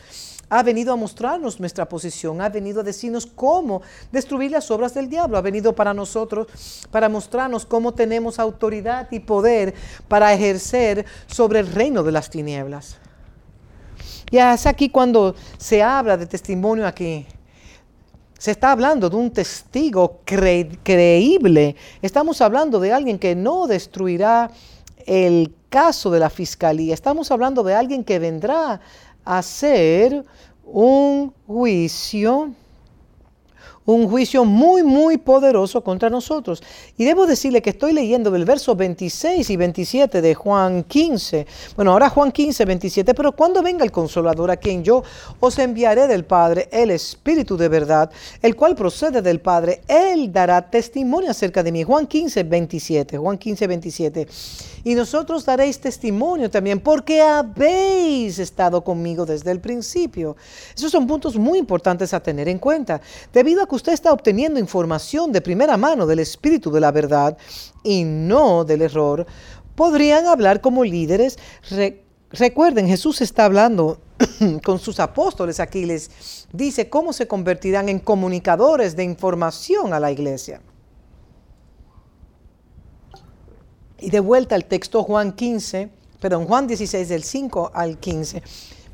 Ha venido a mostrarnos nuestra posición, ha venido a decirnos cómo destruir las obras del diablo, ha venido para nosotros para mostrarnos cómo tenemos autoridad y poder para ejercer sobre el reino de las tinieblas. Y es aquí cuando se habla de testimonio aquí. Se está hablando de un testigo creíble. Estamos hablando de alguien que no destruirá el caso de la fiscalía. Estamos hablando de alguien que vendrá a hacer un juicio un juicio muy, muy poderoso contra nosotros. Y debo decirle que estoy leyendo del verso 26 y 27 de Juan 15. Bueno, ahora Juan 15, 27, pero cuando venga el consolador a quien yo os enviaré del Padre, el Espíritu de verdad, el cual procede del Padre, él dará testimonio acerca de mí. Juan 15, 27. Juan 15, 27. Y nosotros daréis testimonio también porque habéis estado conmigo desde el principio. Esos son puntos muy importantes a tener en cuenta. Debido a que usted está obteniendo información de primera mano del espíritu de la verdad y no del error, podrían hablar como líderes. recuerden, Jesús está hablando con sus apóstoles aquí, les dice cómo se convertirán en comunicadores de información a la iglesia. Y de vuelta al texto Juan 15, perdón, Juan 16 del 5 al 15.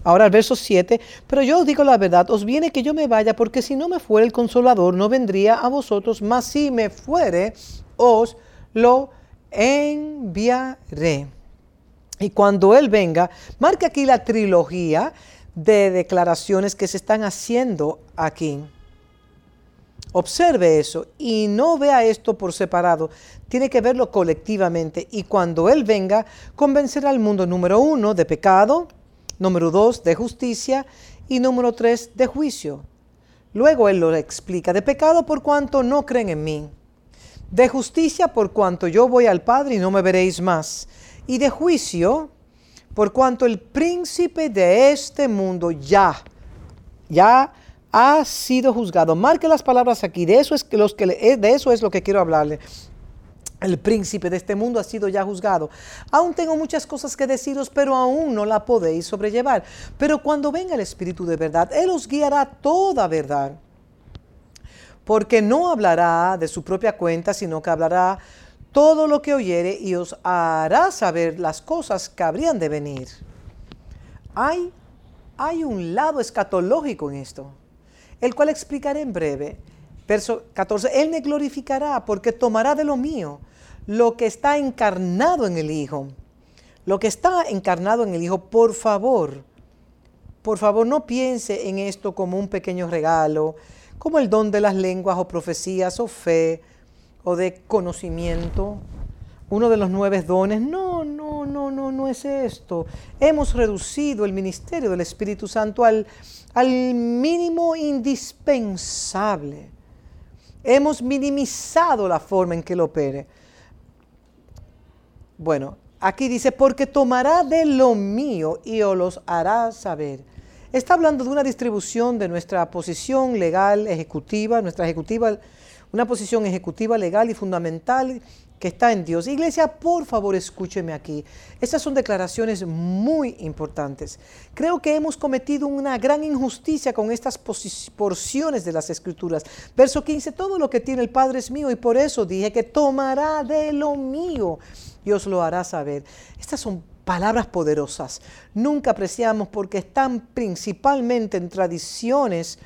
Ahora el verso 7, pero yo os digo la verdad, os viene que yo me vaya, porque si no me fuera el consolador, no vendría a vosotros, mas si me fuere, os lo enviaré. Y cuando Él venga, marque aquí la trilogía de declaraciones que se están haciendo aquí. Observe eso y no vea esto por separado, tiene que verlo colectivamente. Y cuando Él venga, convencerá al mundo número uno de pecado, número dos, de justicia. Y número tres, de juicio. Luego él lo explica, de pecado por cuanto no creen en mí, de justicia por cuanto yo voy al Padre y no me veréis más, y de juicio por cuanto el príncipe de este mundo ya, ya ha sido juzgado. Marque las palabras aquí, de eso es, los que, de eso es lo que quiero hablarle el príncipe de este mundo ha sido ya juzgado. Aún tengo muchas cosas que deciros, pero aún no la podéis sobrellevar. Pero cuando venga el Espíritu de verdad, Él os guiará toda verdad. Porque no hablará de su propia cuenta, sino que hablará todo lo que oyere y os hará saber las cosas que habrían de venir. Hay, hay un lado escatológico en esto, el cual explicaré en breve. Verso 14, Él me glorificará porque tomará de lo mío lo que está encarnado en el Hijo. Lo que está encarnado en el Hijo, por favor, por favor no piense en esto como un pequeño regalo, como el don de las lenguas o profecías o fe o de conocimiento, uno de los nueve dones. No, no, no, no, no es esto. Hemos reducido el ministerio del Espíritu Santo al, al mínimo indispensable. Hemos minimizado la forma en que lo opere. Bueno, aquí dice, porque tomará de lo mío y os los hará saber. Está hablando de una distribución de nuestra posición legal, ejecutiva, nuestra ejecutiva, una posición ejecutiva, legal y fundamental que está en Dios. Iglesia, por favor, escúcheme aquí. Estas son declaraciones muy importantes. Creo que hemos cometido una gran injusticia con estas porciones de las Escrituras. Verso 15, todo lo que tiene el Padre es mío y por eso dije que tomará de lo mío y os lo hará saber. Estas son palabras poderosas. Nunca apreciamos porque están principalmente en tradiciones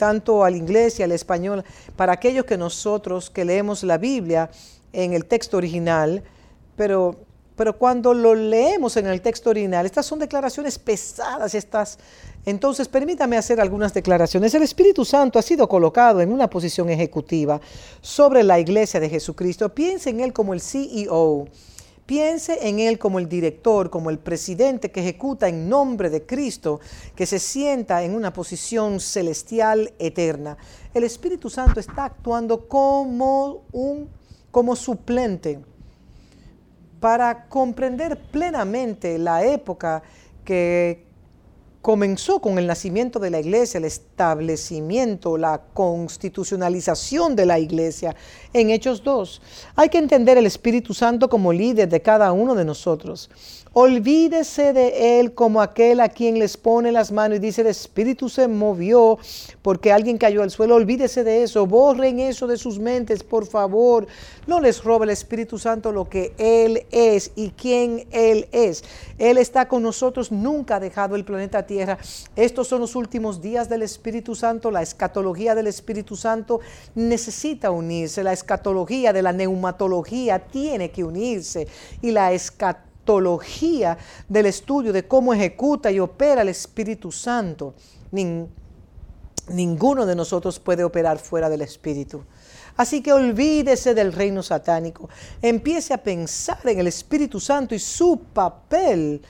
tanto al inglés y al español, para aquellos que nosotros que leemos la Biblia en el texto original, pero, pero cuando lo leemos en el texto original, estas son declaraciones pesadas, estas. Entonces, permítame hacer algunas declaraciones. El Espíritu Santo ha sido colocado en una posición ejecutiva sobre la iglesia de Jesucristo. Piense en Él como el CEO. Piense en Él como el director, como el presidente que ejecuta en nombre de Cristo, que se sienta en una posición celestial eterna. El Espíritu Santo está actuando como un como suplente para comprender plenamente la época que comenzó con el nacimiento de la iglesia, el establecimiento, la constitucionalización de la iglesia en Hechos 2. Hay que entender el Espíritu Santo como líder de cada uno de nosotros. Olvídese de él como aquel a quien les pone las manos y dice el espíritu se movió porque alguien cayó al suelo. Olvídese de eso, borren eso de sus mentes, por favor. No les robe el Espíritu Santo lo que Él es y quién Él es. Él está con nosotros, nunca ha dejado el planeta Tierra. Estos son los últimos días del Espíritu Santo. La escatología del Espíritu Santo necesita unirse. La escatología de la neumatología tiene que unirse. Y la escatología del estudio de cómo ejecuta y opera el Espíritu Santo. ninguno de nosotros puede operar fuera del Espíritu. Así que olvídese del reino satánico. Empiece a pensar en el Espíritu Santo y su papel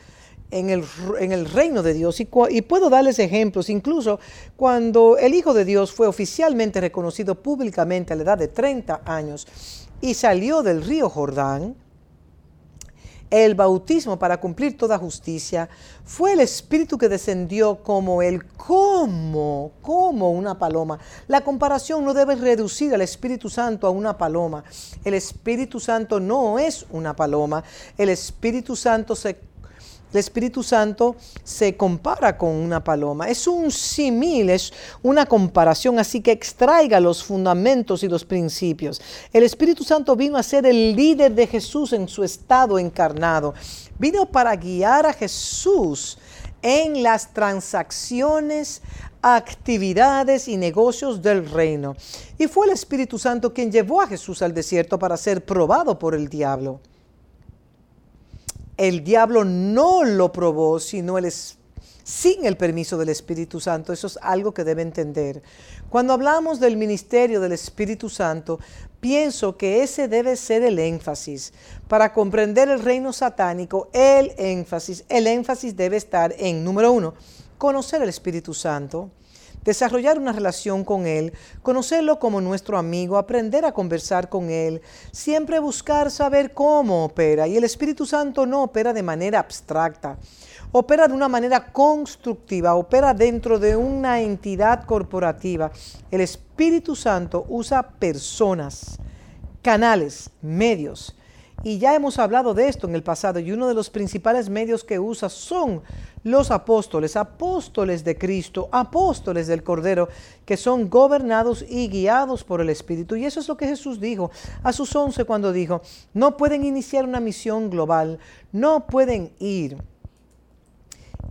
en el, en el reino de Dios. Y, puedo darles ejemplos, incluso cuando el Hijo de Dios fue oficialmente reconocido públicamente a la edad de 30 años y salió del río Jordán, el bautismo para cumplir toda justicia, fue el Espíritu que descendió como el como, como una paloma. La comparación no debe reducir al Espíritu Santo a una paloma. El Espíritu Santo no es una paloma. El Espíritu Santo se el Espíritu Santo se compara con una paloma. Es un simil, es una comparación, así que extraiga los fundamentos y los principios. El Espíritu Santo vino a ser el líder de Jesús en su estado encarnado. Vino para guiar a Jesús en las transacciones, actividades y negocios del reino. Y fue el Espíritu Santo quien llevó a Jesús al desierto para ser probado por el diablo el diablo no lo probó, sino el, sin el permiso del Espíritu Santo. Eso es algo que debe entender. Cuando hablamos del ministerio del Espíritu Santo, pienso que ese debe ser el énfasis. Para comprender el reino satánico, el énfasis, el énfasis debe estar en, número uno, conocer el Espíritu Santo desarrollar una relación con Él, conocerlo como nuestro amigo, aprender a conversar con Él, siempre buscar saber cómo opera. Y el Espíritu Santo no opera de manera abstracta, opera de una manera constructiva, opera dentro de una entidad corporativa. El Espíritu Santo usa personas, canales, medios, y ya hemos hablado de esto en el pasado y uno de los principales medios que usa son los apóstoles, apóstoles de Cristo, apóstoles del Cordero, que son gobernados y guiados por el Espíritu. Y eso es lo que Jesús dijo a sus once cuando dijo, no pueden iniciar una misión global, no pueden ir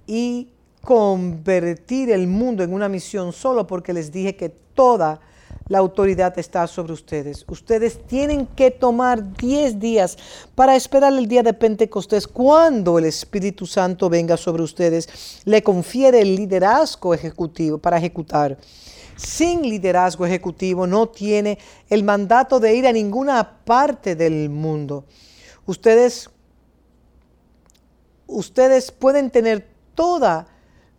y convertir el mundo en una misión solo porque les dije que toda la autoridad está sobre ustedes. Ustedes tienen que tomar 10 días para esperar el día de Pentecostés, cuando el Espíritu Santo venga sobre ustedes, le confiere el liderazgo ejecutivo para ejecutar. Sin liderazgo ejecutivo no tiene el mandato de ir a ninguna parte del mundo. Ustedes, ustedes pueden tener toda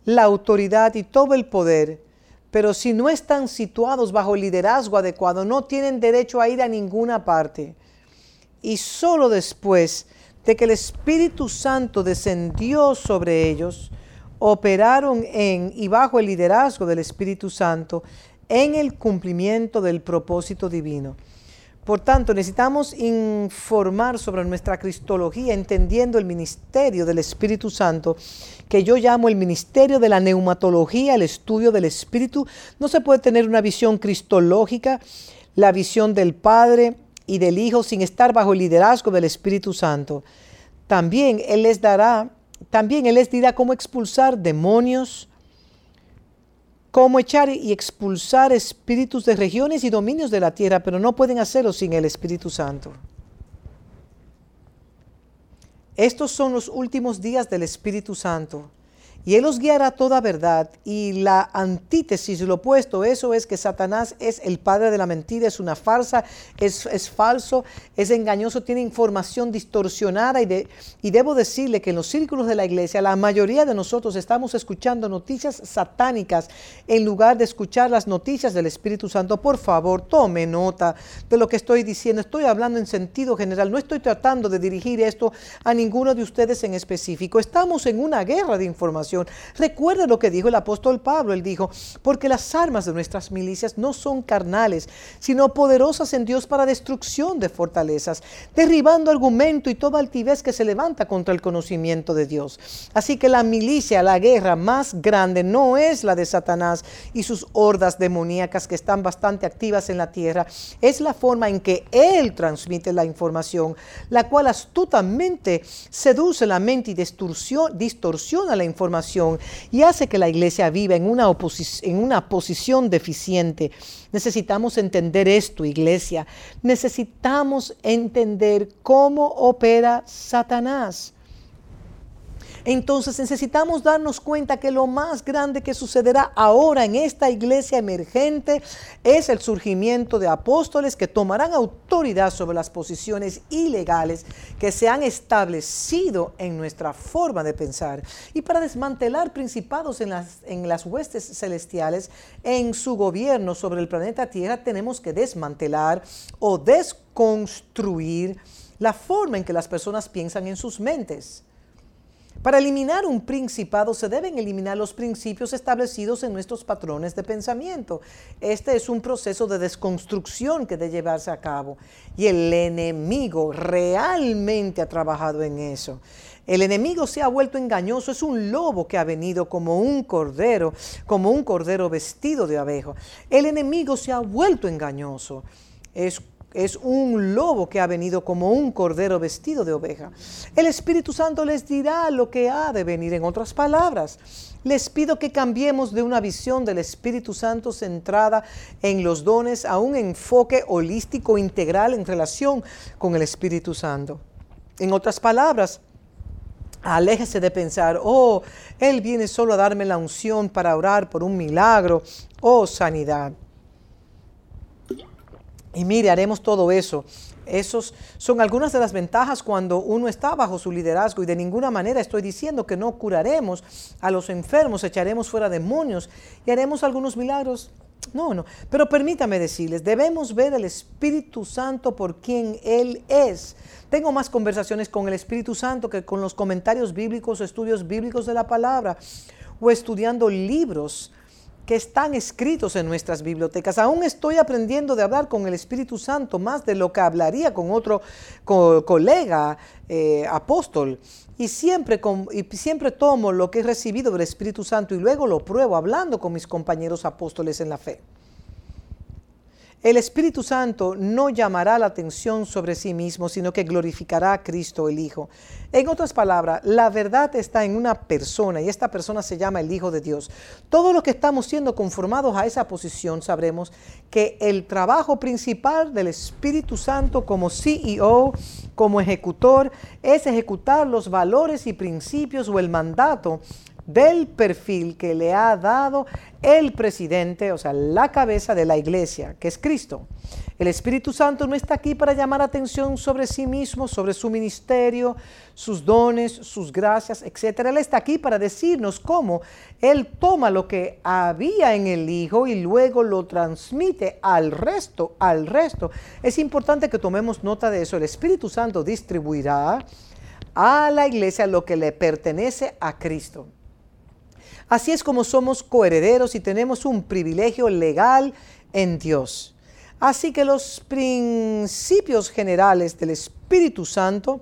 la autoridad y todo el poder, pero si no están situados bajo el liderazgo adecuado, no tienen derecho a ir a ninguna parte. Y solo después de que el Espíritu Santo descendió sobre ellos, operaron en y bajo el liderazgo del Espíritu Santo en el cumplimiento del propósito divino. Por tanto, necesitamos informar sobre nuestra cristología, entendiendo el ministerio del Espíritu Santo, que yo llamo el ministerio de la neumatología, el estudio del Espíritu. No se puede tener una visión cristológica, la visión del Padre y del Hijo, sin estar bajo el liderazgo del Espíritu Santo. También Él les dará, también Él les dirá cómo expulsar demonios, cómo echar y expulsar espíritus de regiones y dominios de la tierra, pero no pueden hacerlo sin el Espíritu Santo. Estos son los últimos días del Espíritu Santo y Él os guiará toda verdad. Y la antítesis, lo opuesto, eso es que Satanás es el padre de la mentira, es una farsa, es, falso, es engañoso, tiene información distorsionada. Y, de, y debo decirle que en los círculos de la iglesia, la mayoría de nosotros estamos escuchando noticias satánicas en lugar de escuchar las noticias del Espíritu Santo. Por favor, tome nota de lo que estoy diciendo. Estoy hablando en sentido general, no estoy tratando de dirigir esto a ninguno de ustedes en específico. Estamos en una guerra de información Recuerda lo que dijo el apóstol Pablo. Él dijo, porque las armas de nuestras milicias no son carnales, sino poderosas en Dios para destrucción de fortalezas, derribando argumento y toda altivez que se levanta contra el conocimiento de Dios. Así que la milicia, la guerra más grande no es la de Satanás y sus hordas demoníacas que están bastante activas en la tierra, es la forma en que él transmite la información, la cual astutamente seduce la mente y distorsiona la información y hace que la iglesia viva en una, en una posición deficiente. Necesitamos entender esto, iglesia. Necesitamos entender cómo opera Satanás. Entonces necesitamos darnos cuenta que lo más grande que sucederá ahora en esta iglesia emergente es el surgimiento de apóstoles que tomarán autoridad sobre las posiciones ilegales que se han establecido en nuestra forma de pensar. Y para desmantelar principados en las, en las huestes celestiales, en su gobierno sobre el planeta Tierra, tenemos que desmantelar o desconstruir la forma en que las personas piensan en sus mentes. Para eliminar un principado se deben eliminar los principios establecidos en nuestros patrones de pensamiento. Este es un proceso de desconstrucción que debe llevarse a cabo y el enemigo realmente ha trabajado en eso. El enemigo se ha vuelto engañoso, es un lobo que ha venido como un cordero, como un cordero vestido de abejo. El enemigo se ha vuelto engañoso. Es es un lobo que ha venido como un cordero vestido de oveja. El Espíritu Santo les dirá lo que ha de venir. En otras palabras, les pido que cambiemos de una visión del Espíritu Santo centrada en los dones a un enfoque holístico integral en relación con el Espíritu Santo. En otras palabras, Aléjese de pensar, oh, Él viene solo a darme la unción para orar por un milagro o sanidad. Y mire, haremos todo eso. Esos son algunas de las ventajas cuando uno está bajo su liderazgo y de ninguna manera estoy diciendo que no curaremos a los enfermos, echaremos fuera demonios y haremos algunos milagros. No, no. Pero permítame decirles, debemos ver al Espíritu Santo por quien Él es. Tengo más conversaciones con el Espíritu Santo que con los comentarios bíblicos, estudios bíblicos de la palabra o estudiando libros que están escritos en nuestras bibliotecas. Aún estoy aprendiendo de hablar con el Espíritu Santo más de lo que hablaría con otro colega eh, apóstol. Y siempre, y siempre tomo lo que he recibido del Espíritu Santo y luego lo pruebo hablando con mis compañeros apóstoles en la fe. El Espíritu Santo no llamará la atención sobre sí mismo, sino que glorificará a Cristo el Hijo. En otras palabras, la verdad está en una persona y esta persona se llama el Hijo de Dios. Todo lo que estamos siendo conformados a esa posición sabremos que el trabajo principal del Espíritu Santo como CEO, como ejecutor, es ejecutar los valores y principios o el mandato del perfil que le ha dado el presidente, o sea, la cabeza de la iglesia, que es Cristo. El Espíritu Santo no está aquí para llamar atención sobre sí mismo, sobre su ministerio, sus dones, sus gracias, etc. Él está aquí para decirnos cómo Él toma lo que había en el Hijo y luego lo transmite al resto, al resto. Es importante que tomemos nota de eso. El Espíritu Santo distribuirá a la iglesia lo que le pertenece a Cristo. Así es como somos coherederos y tenemos un privilegio legal en Dios. Así que los principios generales del Espíritu Santo,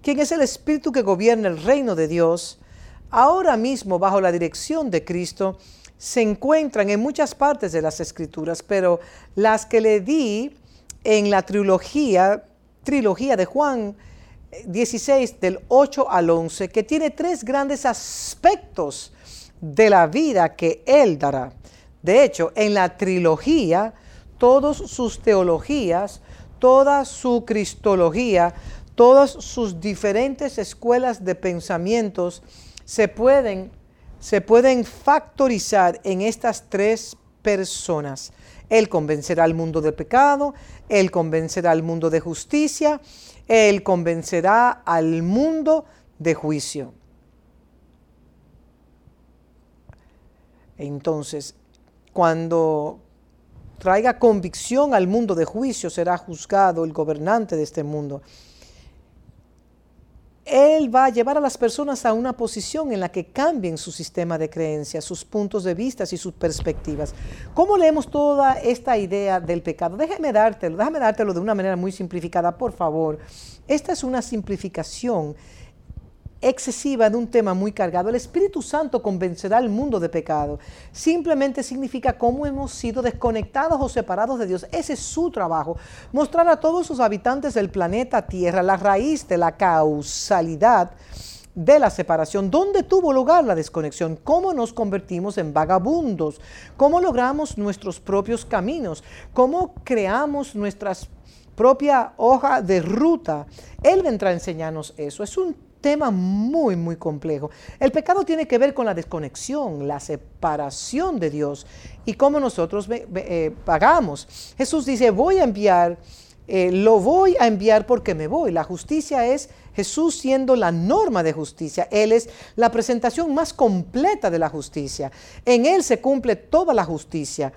quien es el Espíritu que gobierna el reino de Dios, ahora mismo bajo la dirección de Cristo, se encuentran en muchas partes de las Escrituras, pero las que le di en la trilogía, trilogía de Juan 16 del 8 al 11, que tiene tres grandes aspectos de la vida que Él dará. De hecho, en la trilogía, todas sus teologías, toda su cristología, todas sus diferentes escuelas de pensamientos se pueden, se pueden factorizar en estas tres personas. Él convencerá al mundo de pecado, Él convencerá al mundo de justicia, Él convencerá al mundo de juicio. Entonces, cuando traiga convicción al mundo de juicio, será juzgado el gobernante de este mundo. Él va a llevar a las personas a una posición en la que cambien su sistema de creencias, sus puntos de vista y sus perspectivas. ¿Cómo leemos toda esta idea del pecado? Déjame dártelo, déjame dártelo de una manera muy simplificada, por favor. Esta es una simplificación excesiva de un tema muy cargado. El Espíritu Santo convencerá al mundo de pecado. Simplemente significa cómo hemos sido desconectados o separados de Dios. Ese es su trabajo. Mostrar a todos sus habitantes del planeta Tierra la raíz de la causalidad de la separación, dónde tuvo lugar la desconexión, cómo nos convertimos en vagabundos, cómo logramos nuestros propios caminos, cómo creamos nuestras propia hoja de ruta. Él vendrá a enseñarnos eso. Es un tema muy, muy complejo. El pecado tiene que ver con la desconexión, la separación de Dios y cómo nosotros eh, pagamos. Jesús dice, voy a enviar, eh, lo voy a enviar porque me voy. La justicia es Jesús siendo la norma de justicia. Él es la presentación más completa de la justicia. En Él se cumple toda la justicia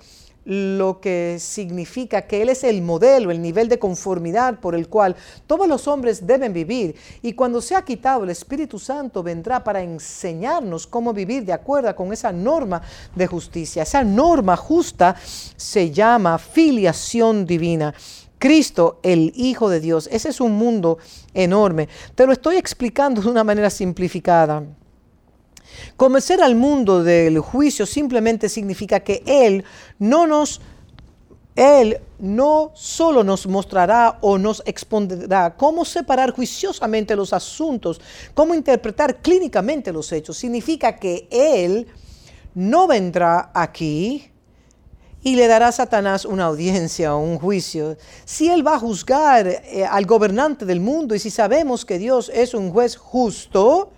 lo que significa que Él es el modelo, el nivel de conformidad por el cual todos los hombres deben vivir. Y cuando se ha quitado el Espíritu Santo vendrá para enseñarnos cómo vivir de acuerdo con esa norma de justicia. Esa norma justa se llama filiación divina. Cristo, el Hijo de Dios. Ese es un mundo enorme. Te lo estoy explicando de una manera simplificada. Convencer al mundo del juicio simplemente significa que Él no nos él no solo nos mostrará o nos expondrá cómo separar juiciosamente los asuntos, cómo interpretar clínicamente los hechos. Significa que Él no vendrá aquí y le dará a Satanás una audiencia o un juicio. Si Él va a juzgar eh, al gobernante del mundo y si sabemos que Dios es un juez justo,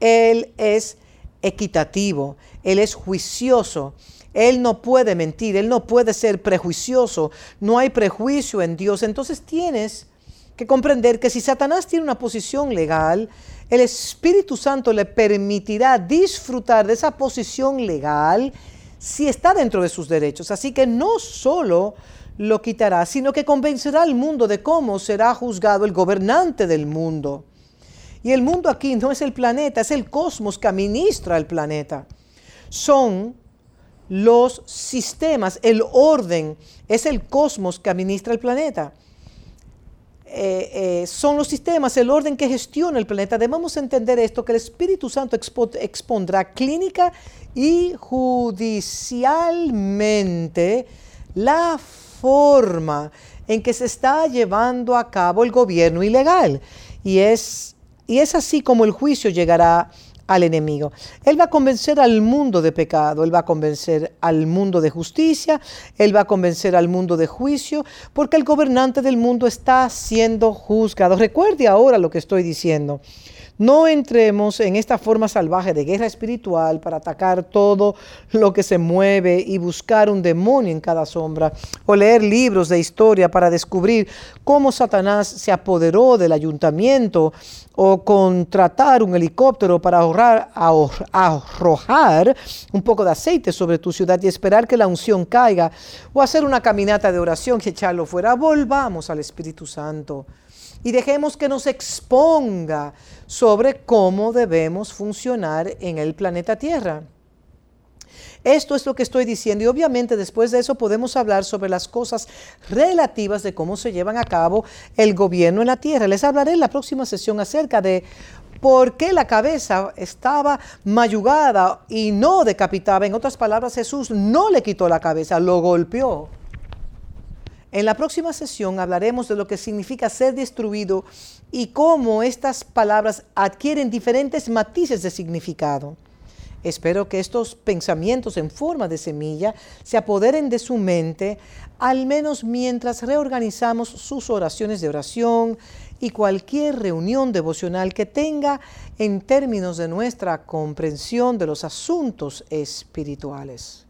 Él es equitativo, Él es juicioso. Él no puede mentir, Él no puede ser prejuicioso, no hay prejuicio en Dios. Entonces tienes que comprender que si Satanás tiene una posición legal, el Espíritu Santo le permitirá disfrutar de esa posición legal si está dentro de sus derechos. Así que no solo lo quitará, sino que convencerá al mundo de cómo será juzgado el gobernante del mundo. Y el mundo aquí no es el planeta, es el cosmos que administra el planeta. Son los sistemas, el orden, es el cosmos que administra el planeta. Eh, eh, son los sistemas, el orden que gestiona el planeta. Debemos entender esto, que el Espíritu Santo expondrá clínica y judicialmente la forma en que se está llevando a cabo el gobierno ilegal. Y es y es así como el juicio llegará al enemigo. Él va a convencer al mundo de pecado, él va a convencer al mundo de justicia, él va a convencer al mundo de juicio, porque el gobernante del mundo está siendo juzgado. Recuerde ahora lo que estoy diciendo. No entremos en esta forma salvaje de guerra espiritual para atacar todo lo que se mueve y buscar un demonio en cada sombra, o leer libros de historia para descubrir cómo Satanás se apoderó del ayuntamiento, o contratar un helicóptero para ahorrar, arrojar un poco de aceite sobre tu ciudad y esperar que la unción caiga, o hacer una caminata de oración y echarlo fuera. Volvamos al Espíritu Santo y dejemos que nos exponga sobre cómo debemos funcionar en el planeta Tierra. Esto es lo que estoy diciendo y obviamente después de eso podemos hablar sobre las cosas relativas de cómo se llevan a cabo el gobierno en la tierra. Les hablaré en la próxima sesión acerca de por qué la cabeza estaba mayugada y no decapitada. En otras palabras, Jesús no le quitó la cabeza, lo golpeó. En la próxima sesión hablaremos de lo que significa ser destruido y cómo estas palabras adquieren diferentes matices de significado. Espero que estos pensamientos en forma de semilla se apoderen de su mente, al menos mientras reorganizamos sus oraciones de oración y cualquier reunión devocional que tenga en términos de nuestra comprensión de los asuntos espirituales.